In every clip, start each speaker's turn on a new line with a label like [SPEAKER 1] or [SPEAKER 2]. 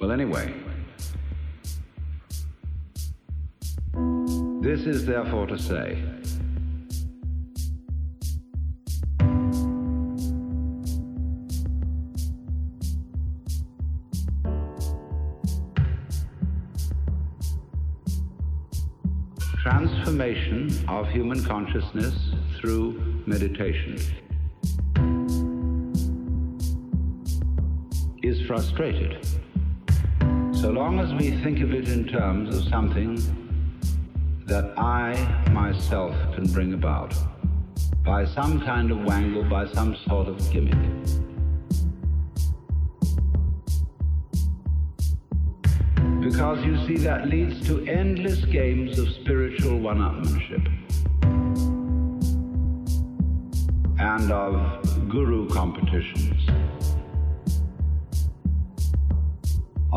[SPEAKER 1] Well, anyway, this is therefore to say transformation of human consciousness through meditation is frustrated. So long as we think of it in terms of something that I myself can bring about by some kind of wangle, by some sort of gimmick. Because you see, that leads to endless games of spiritual one upmanship and of guru competitions.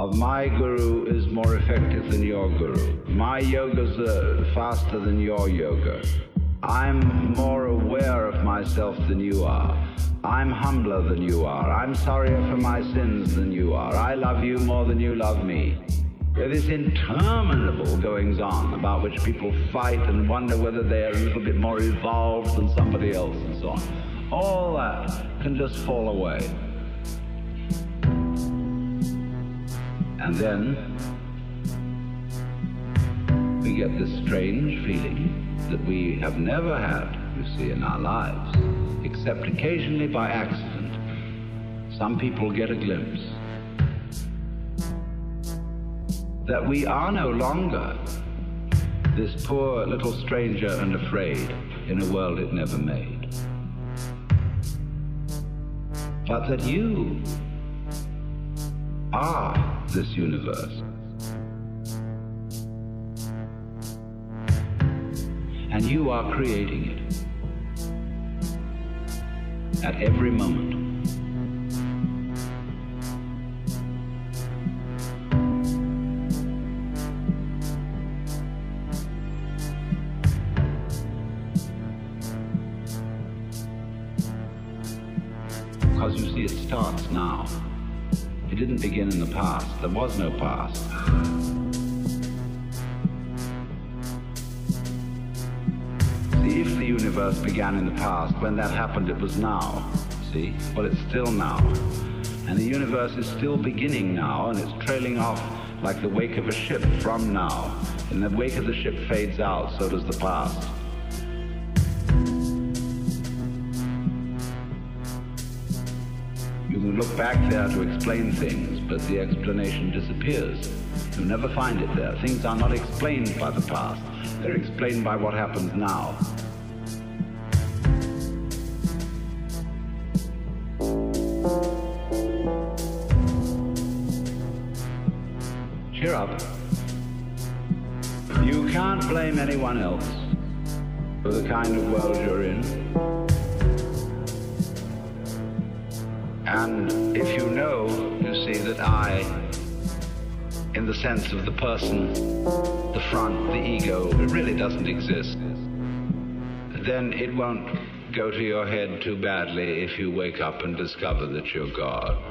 [SPEAKER 1] Of my guru is more effective than your guru. My yoga's uh, faster than your yoga. I'm more aware of myself than you are. I'm humbler than you are. I'm sorrier for my sins than you are. I love you more than you love me. There is interminable goings on about which people fight and wonder whether they are a little bit more evolved than somebody else and so on. All that can just fall away. And then we get this strange feeling that we have never had, you see, in our lives, except occasionally by accident. Some people get a glimpse that we are no longer this poor little stranger and afraid in a world it never made. But that you are this universe. And you are creating it at every moment. Because you see, it starts now. It didn't begin in the past. There was no past. See, if the universe began in the past, when that happened, it was now. See? Well, it's still now. And the universe is still beginning now, and it's trailing off like the wake of a ship from now. And the wake of the ship fades out, so does the past. Look back there to explain things, but the explanation disappears. You'll never find it there. Things are not explained by the past. They're explained by what happens now. Cheer up. You can't blame anyone else for the kind of world you're in. And if you know, you see, that I, in the sense of the person, the front, the ego, really doesn't exist, then it won't go to your head too badly if you wake up and discover that you're God.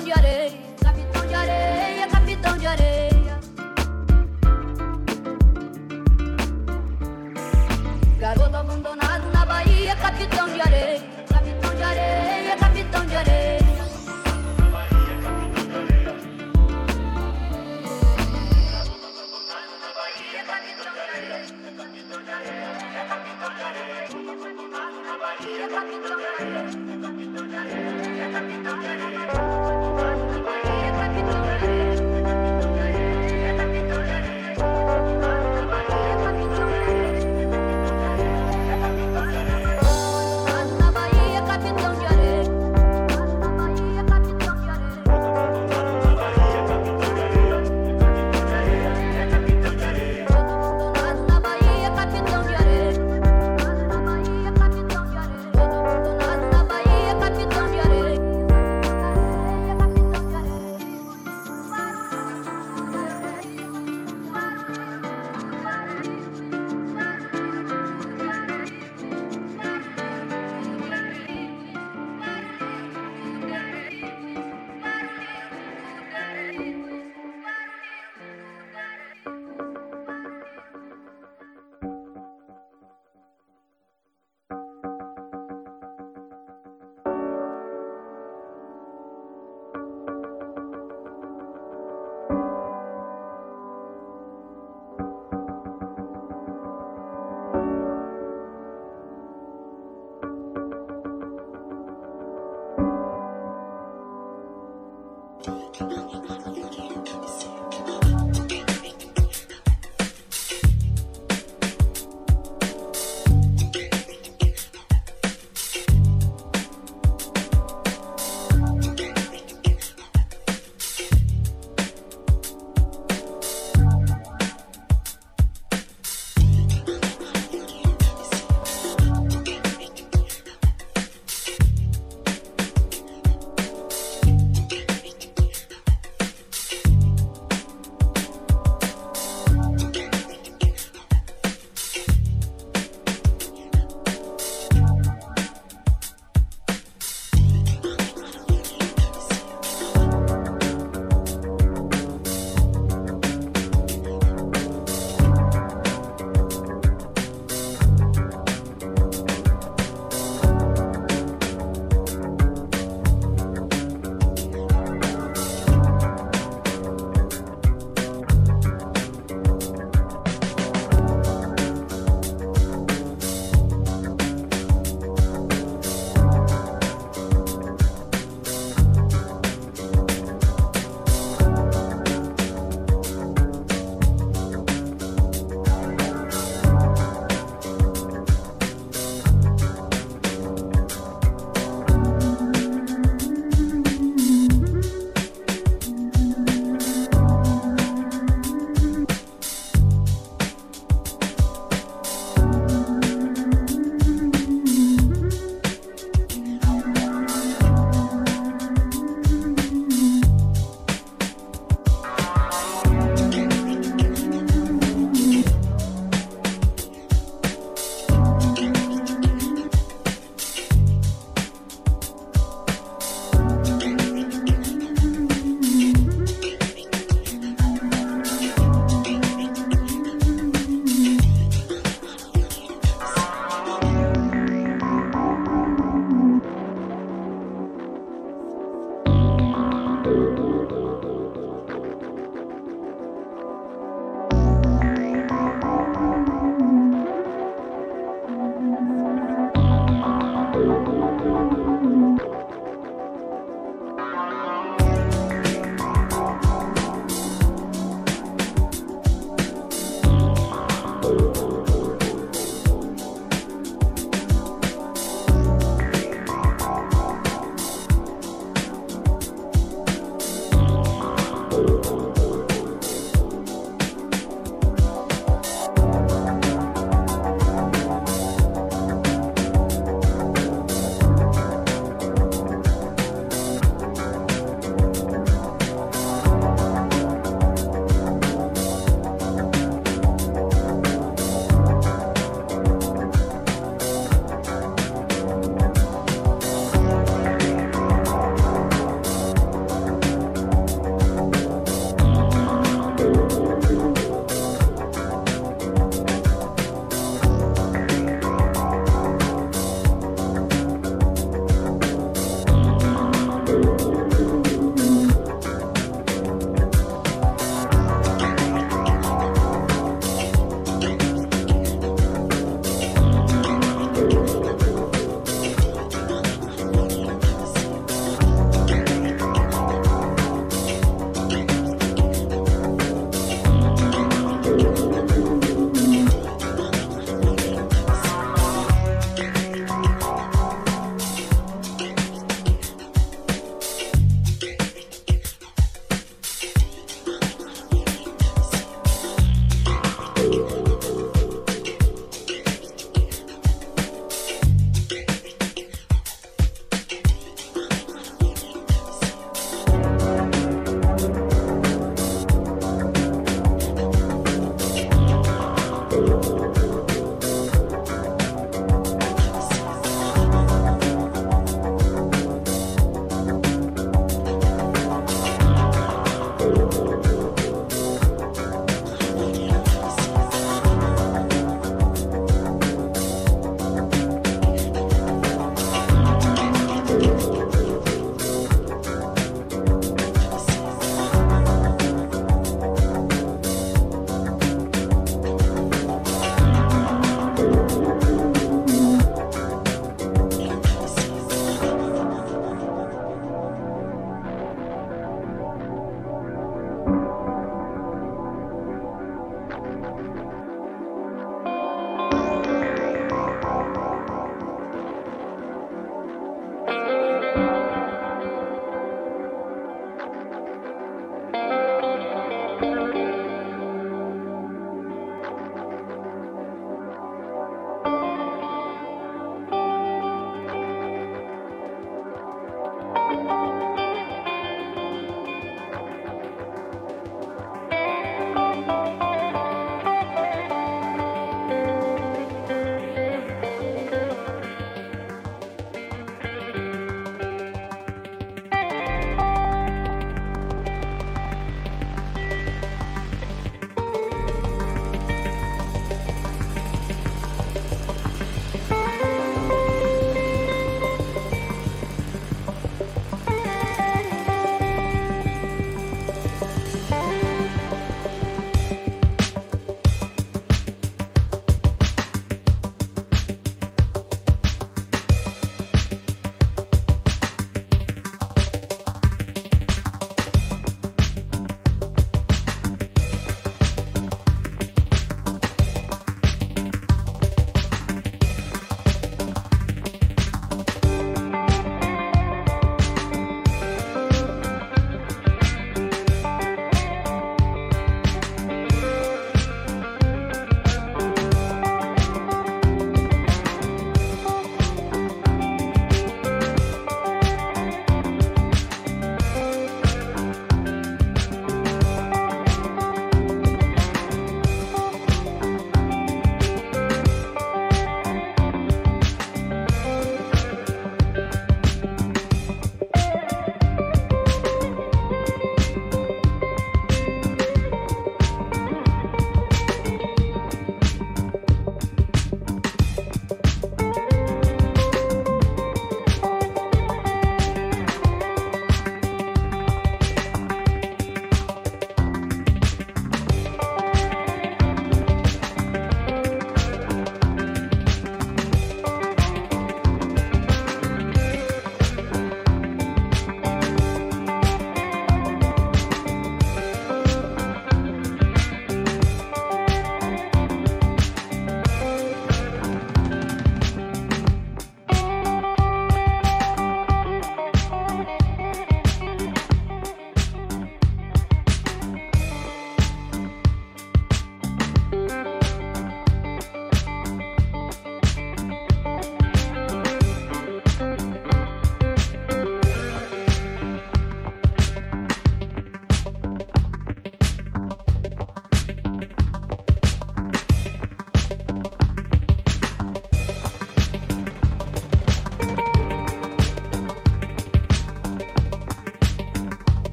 [SPEAKER 2] de areia, capitão de areia, capitão de areia.
[SPEAKER 3] Garoto abandonado na Bahia, capitão de areia, capitão de areia, capitão de areia.
[SPEAKER 2] Capitão de areia, capitão de areia, capitão de areia.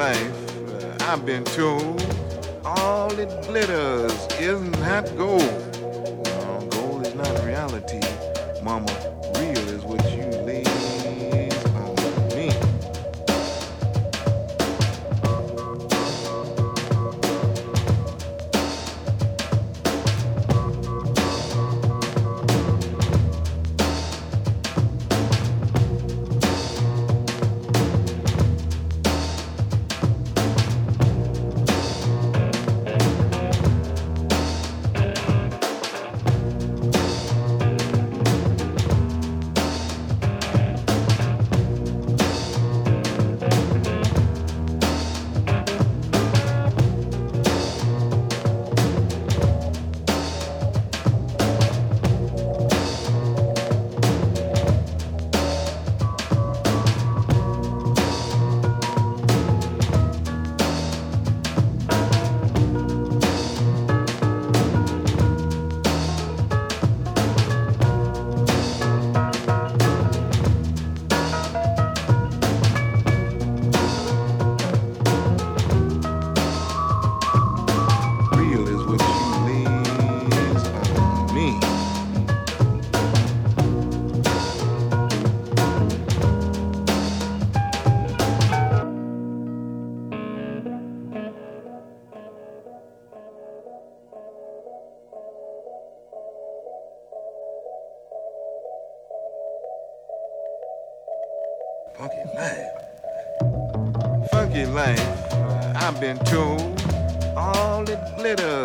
[SPEAKER 4] life. Uh, I've been told all it glitters To all that glitters.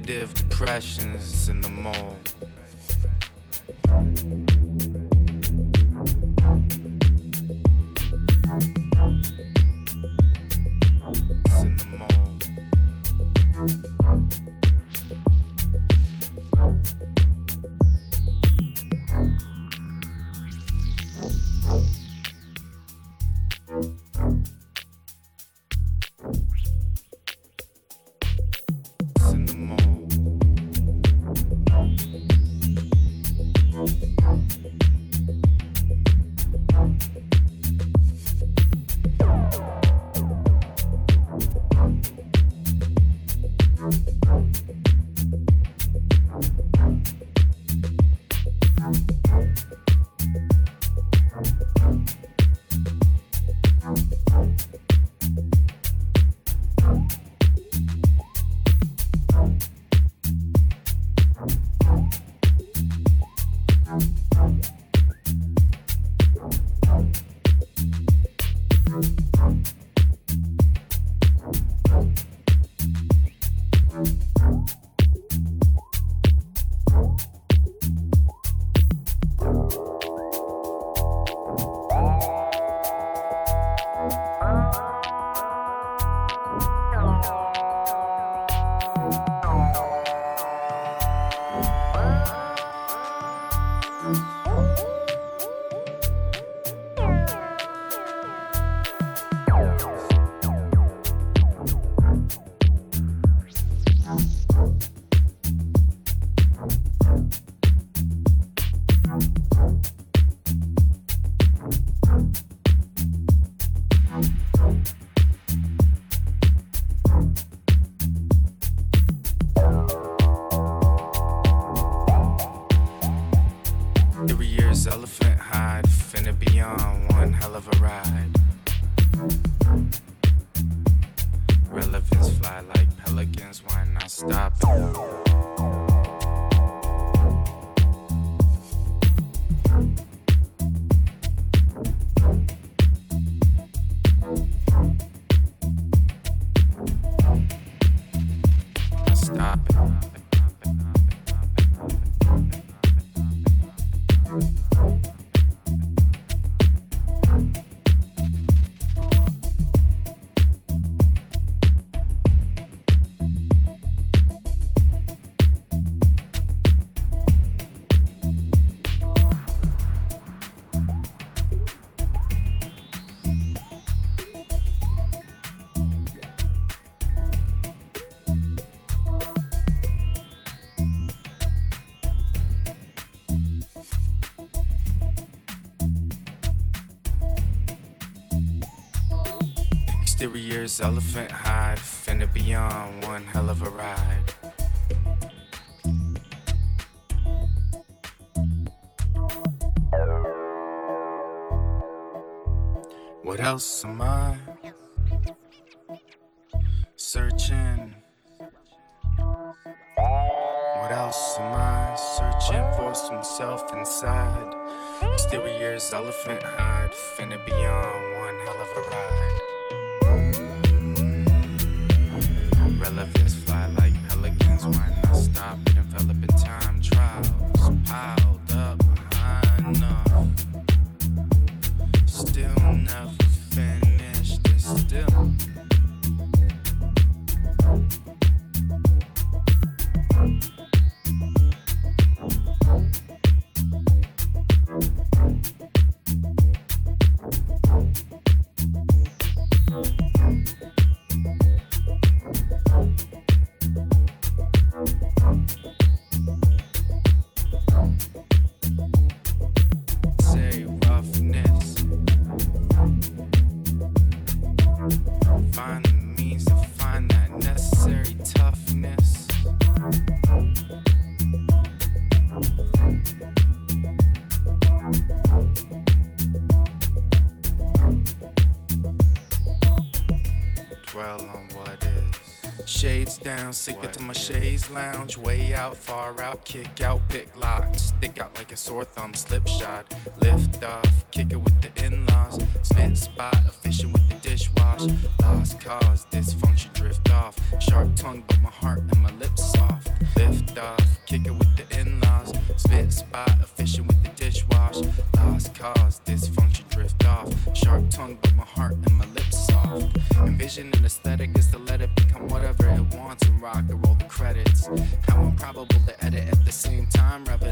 [SPEAKER 5] Depressions in Exteriors elephant hide, finna be on one hell of a ride. What else am I searching? What else am I searching for? Some self inside. Exteriors elephant hide, finna be on one hell of a ride. Relevance fly like pelicans, why not stop developing time trials? Piled up behind enough. Still never finished, and still. Sick it to my shades lounge. Way out, far out, kick out, pick lock. Stick out like a sore thumb, slip shot. Lift off, kick it with the in laws. Spit spot, efficient with the dishwash. Lost cause, dysfunction drift off. Sharp tongue, but my heart and my lips soft. Lift off, kick it with the in laws. Spit spot, efficient with the dishwash. Lost cause, dysfunction drift off. Sharp tongue, but my heart and my lips soft. Envision an aesthetic is to let it become whatever it wants rock and roll the credits. How improbable to edit at the same time, rev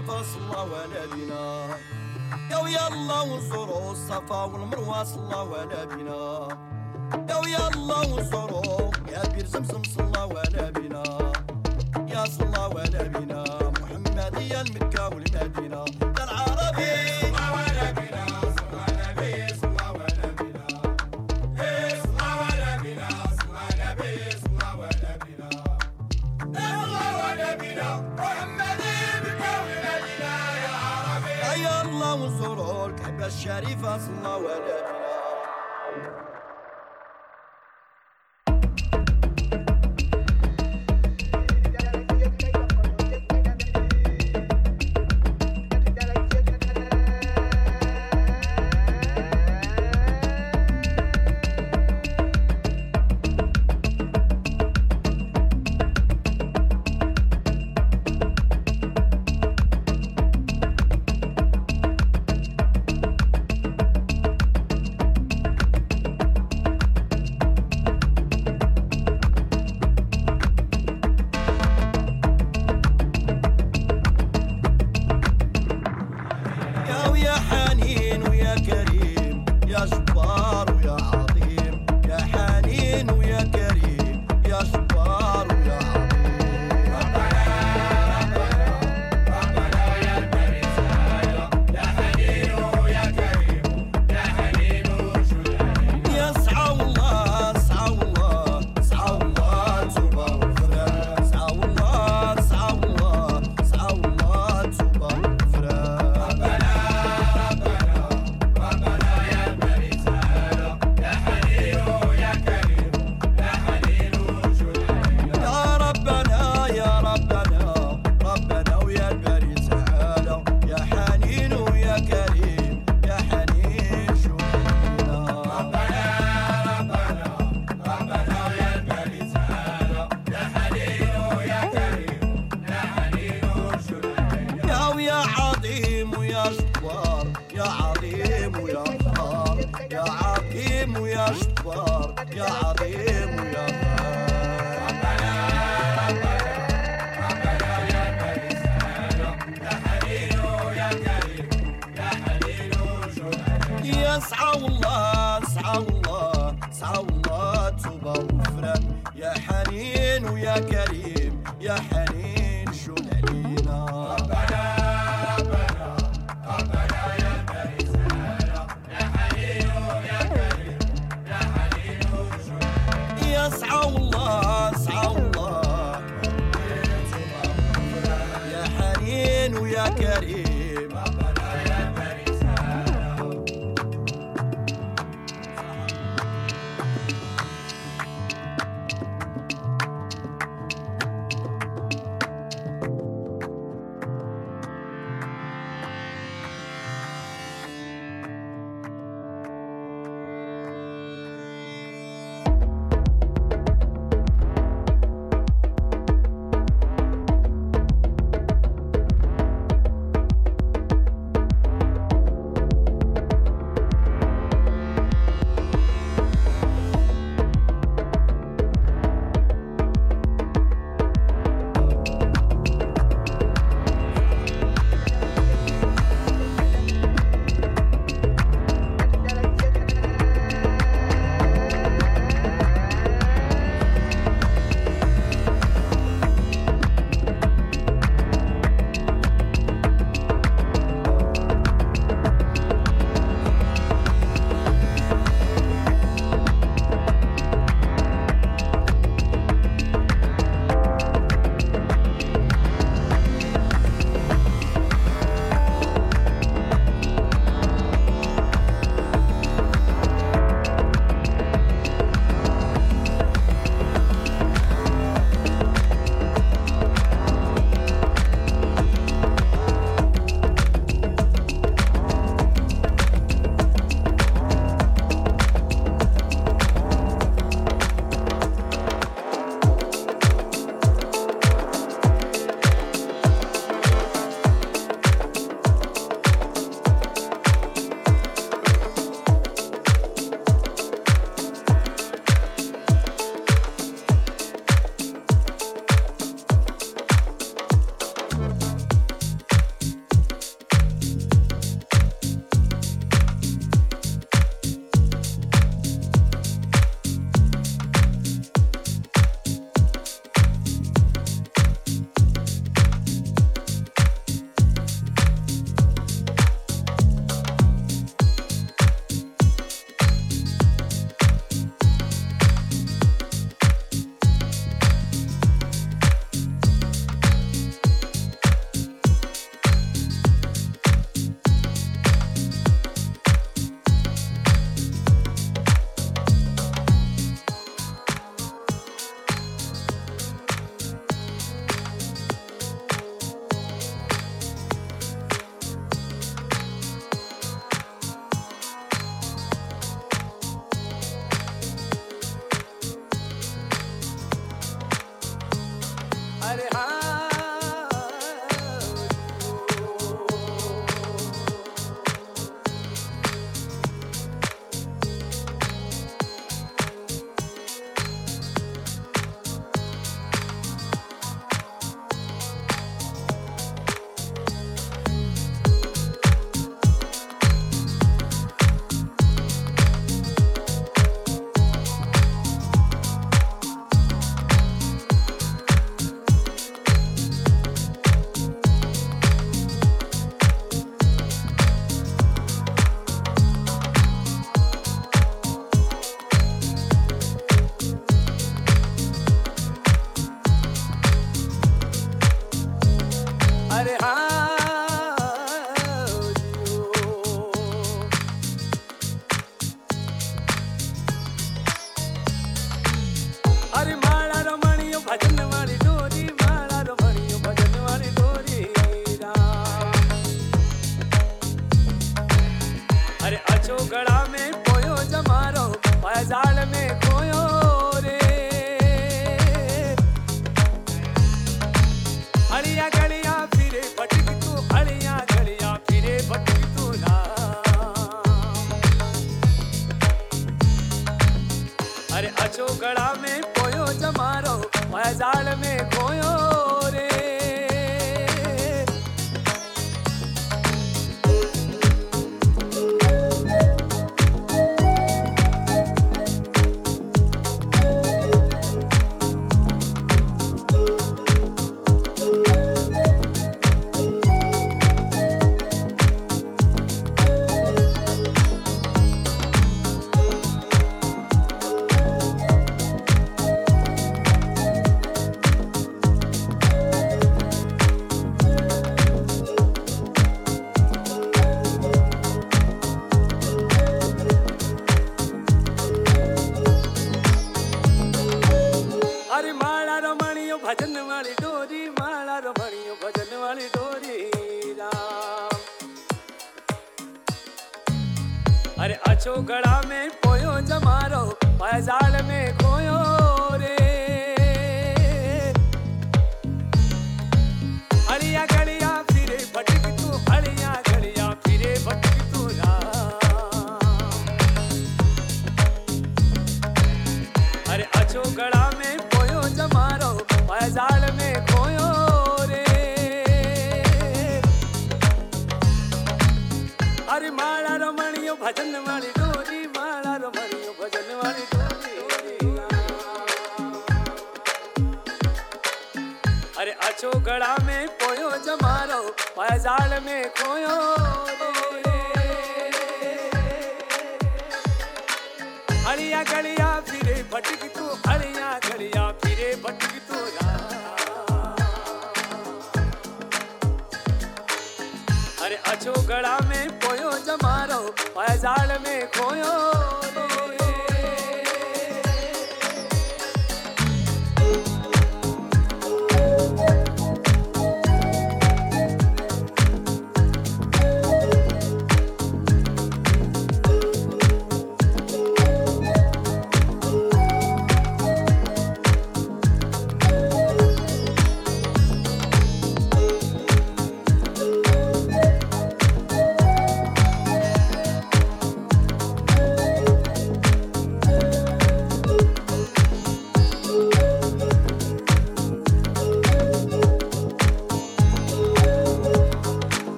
[SPEAKER 5] فصلة
[SPEAKER 6] ولدنا. يا ويلا والزروع الصفا والمروة صلى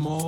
[SPEAKER 7] Now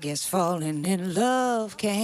[SPEAKER 8] guess falling in love came.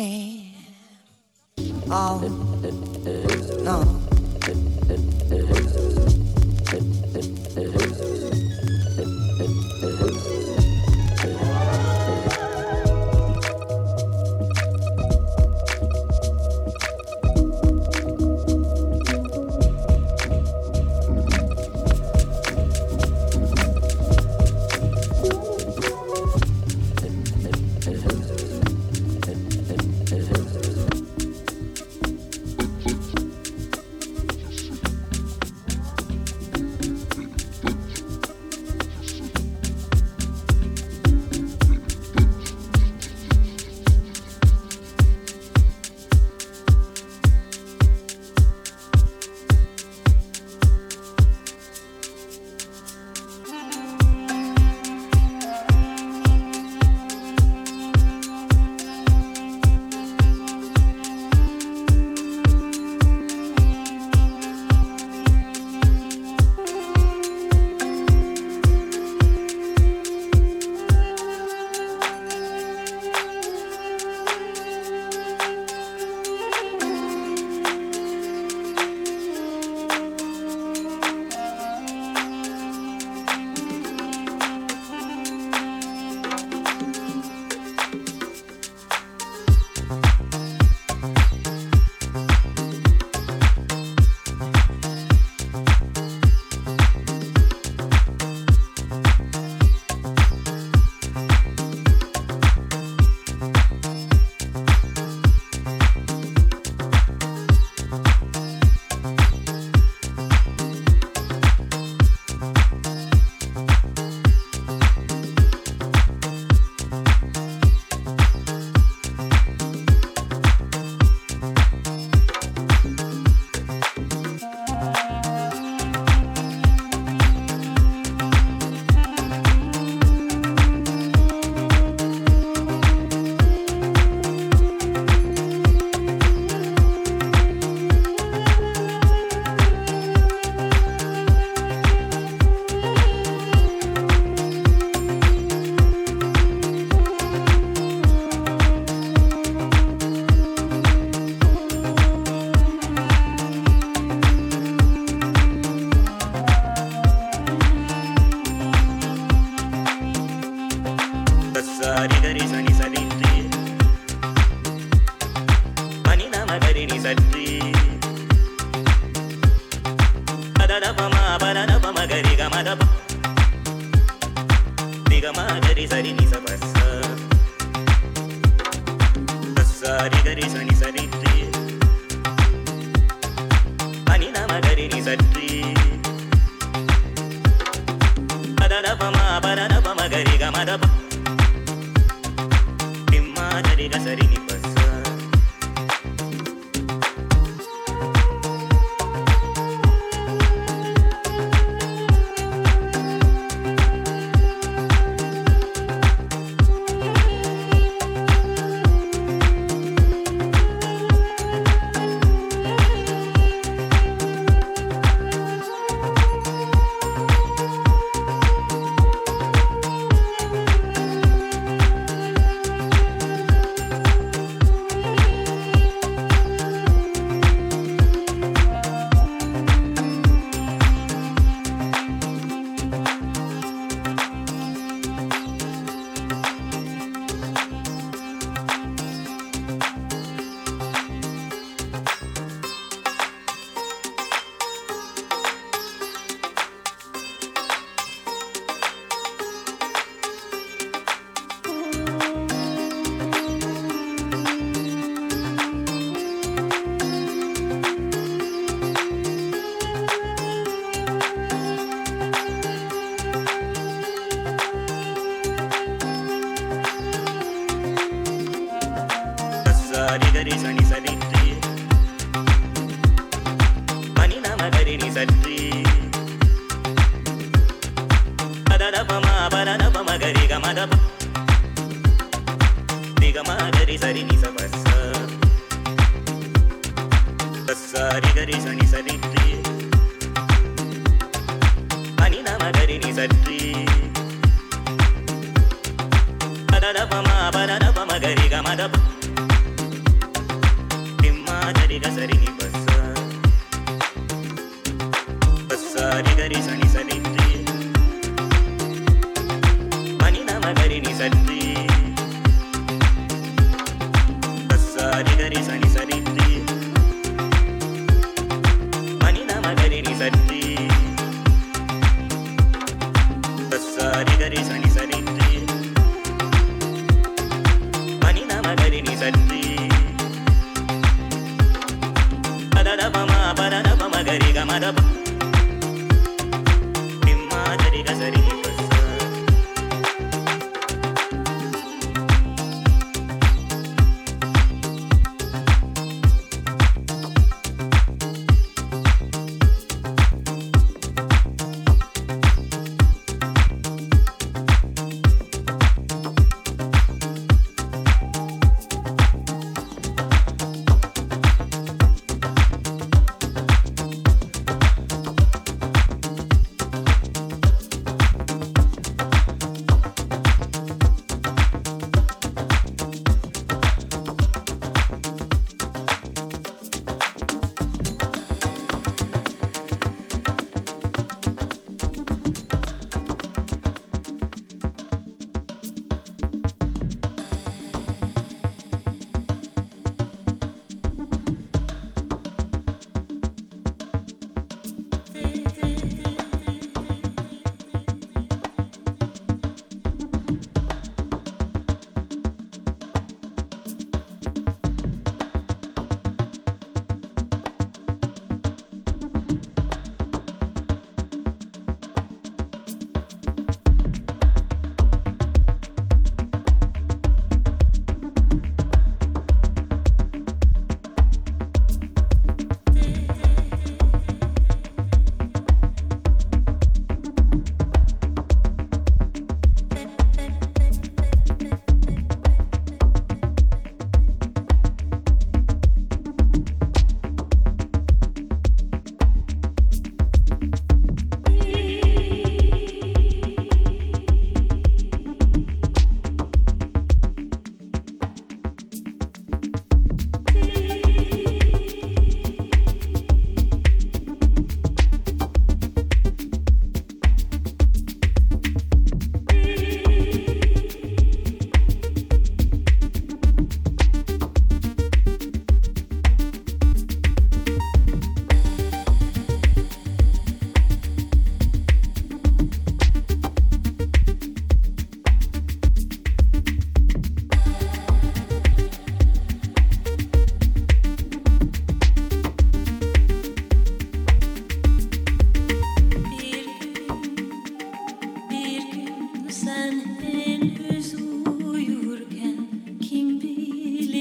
[SPEAKER 9] dream.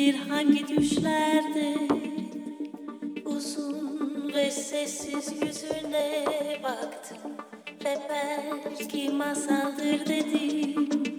[SPEAKER 9] bir hangi düşlerde uzun ve sessiz yüzüne baktım ve belki masaldır dedim.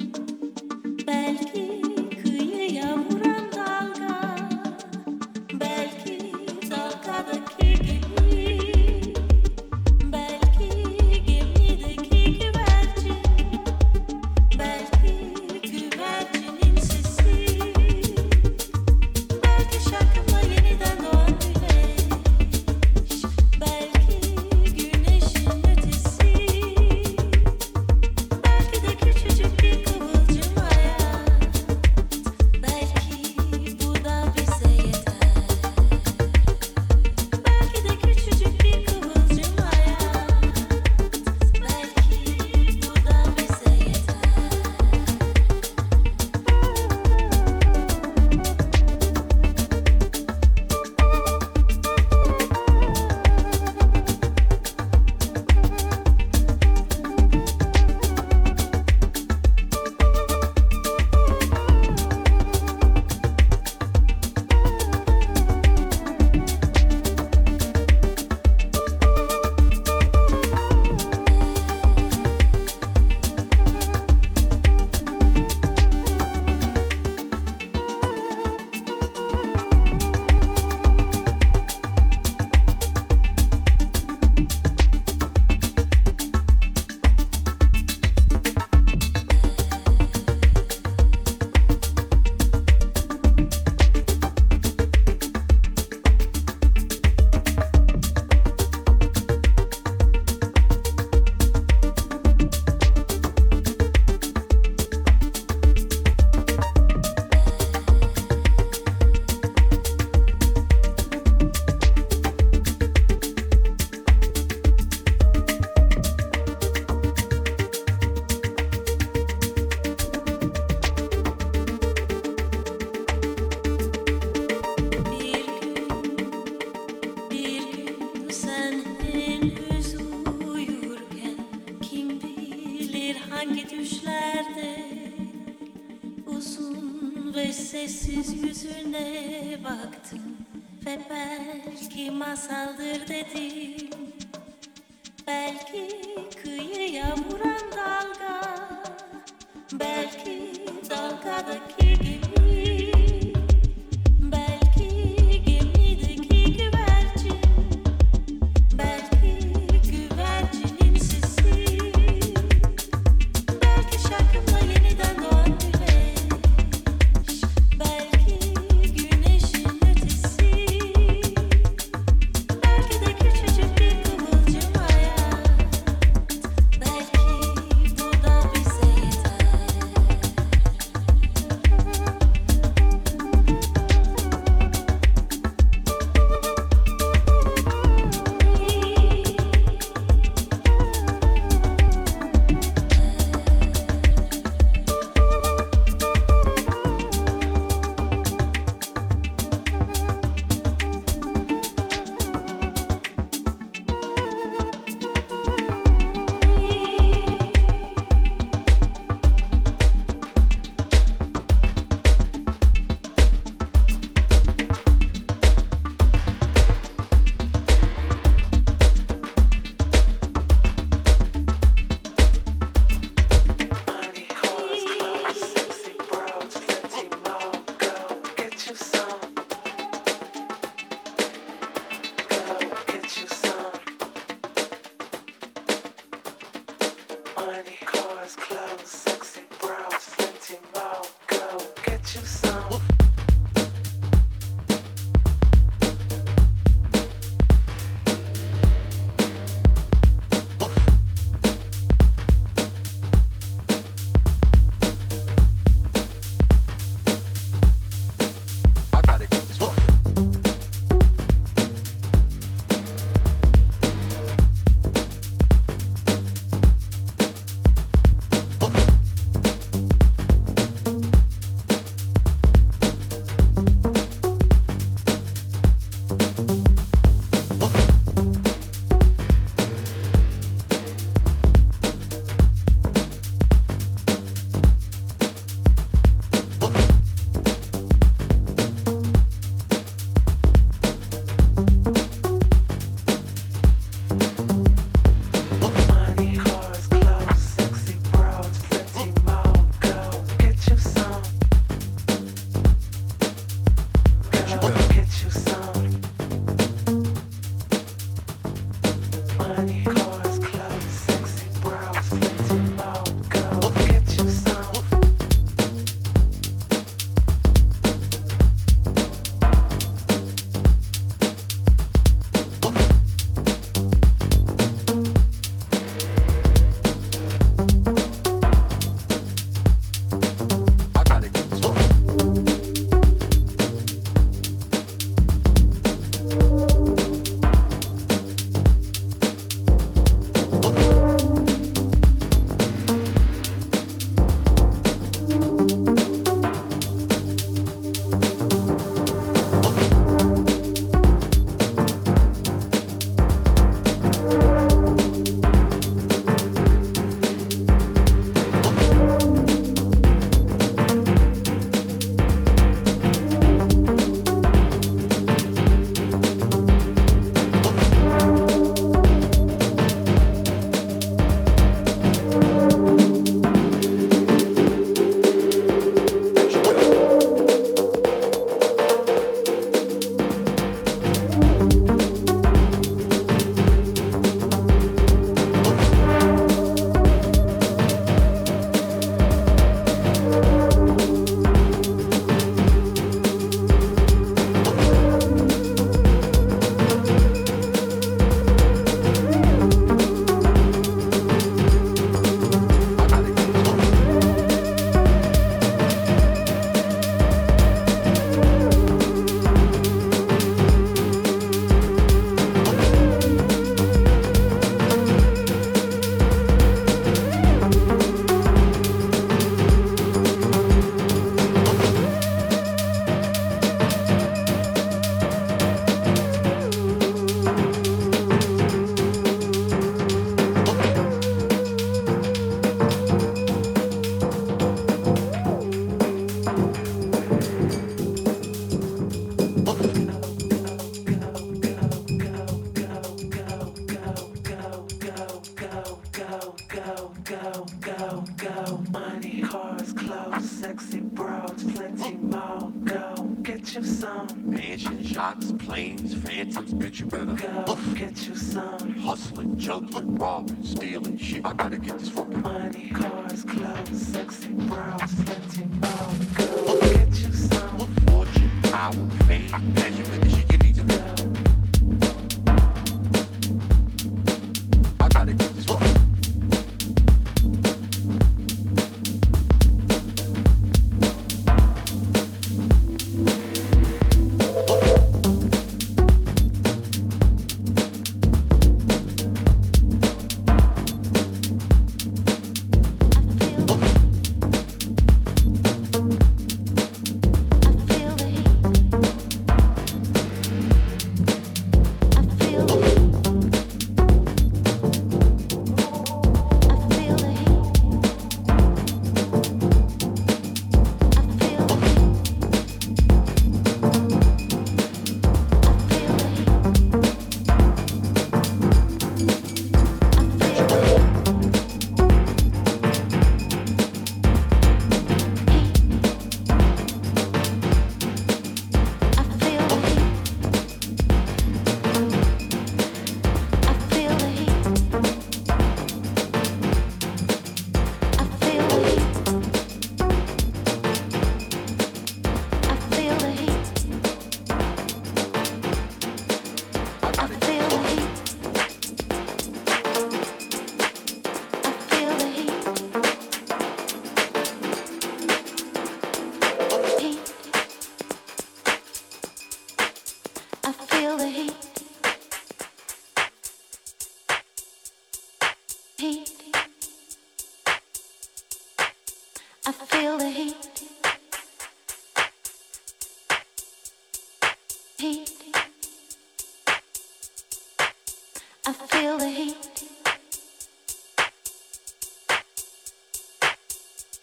[SPEAKER 10] feel the heat.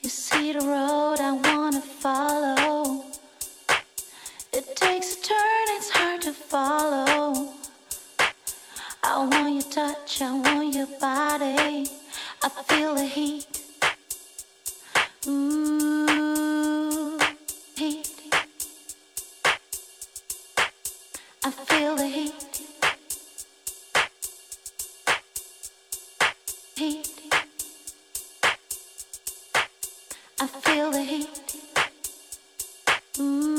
[SPEAKER 10] You see the road I wanna follow. It takes a turn, it's hard to follow. I want your touch, I want your body. I feel the heat. Ooh, heat. I feel the heat. heat. I feel the heat. Mm.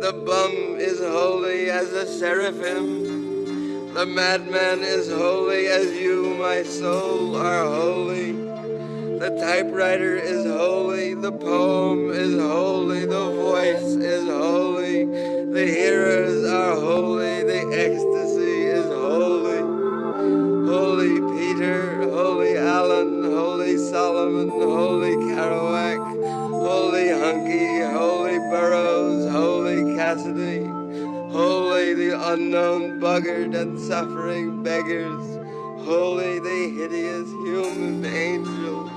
[SPEAKER 10] The
[SPEAKER 11] bum is holy as a seraphim. The madman is holy as you, my soul, are holy. The typewriter is holy, the poem is holy, the voice is holy, the hearers are holy, the ecstasy is holy. Holy Peter, holy Allen, holy Solomon, holy Kerouac, holy Hunky, holy holy the unknown buggard and suffering beggars. Holy the hideous human angel.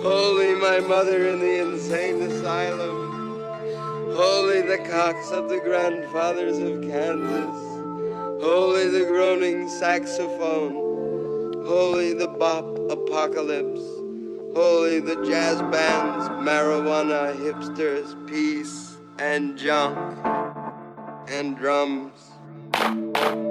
[SPEAKER 11] Holy my mother in the insane asylum. Holy the cocks of the grandfathers of Kansas. Holy the groaning saxophone. Holy the bop apocalypse. Holy the jazz bands, marijuana, hipsters, peace, and junk and drums.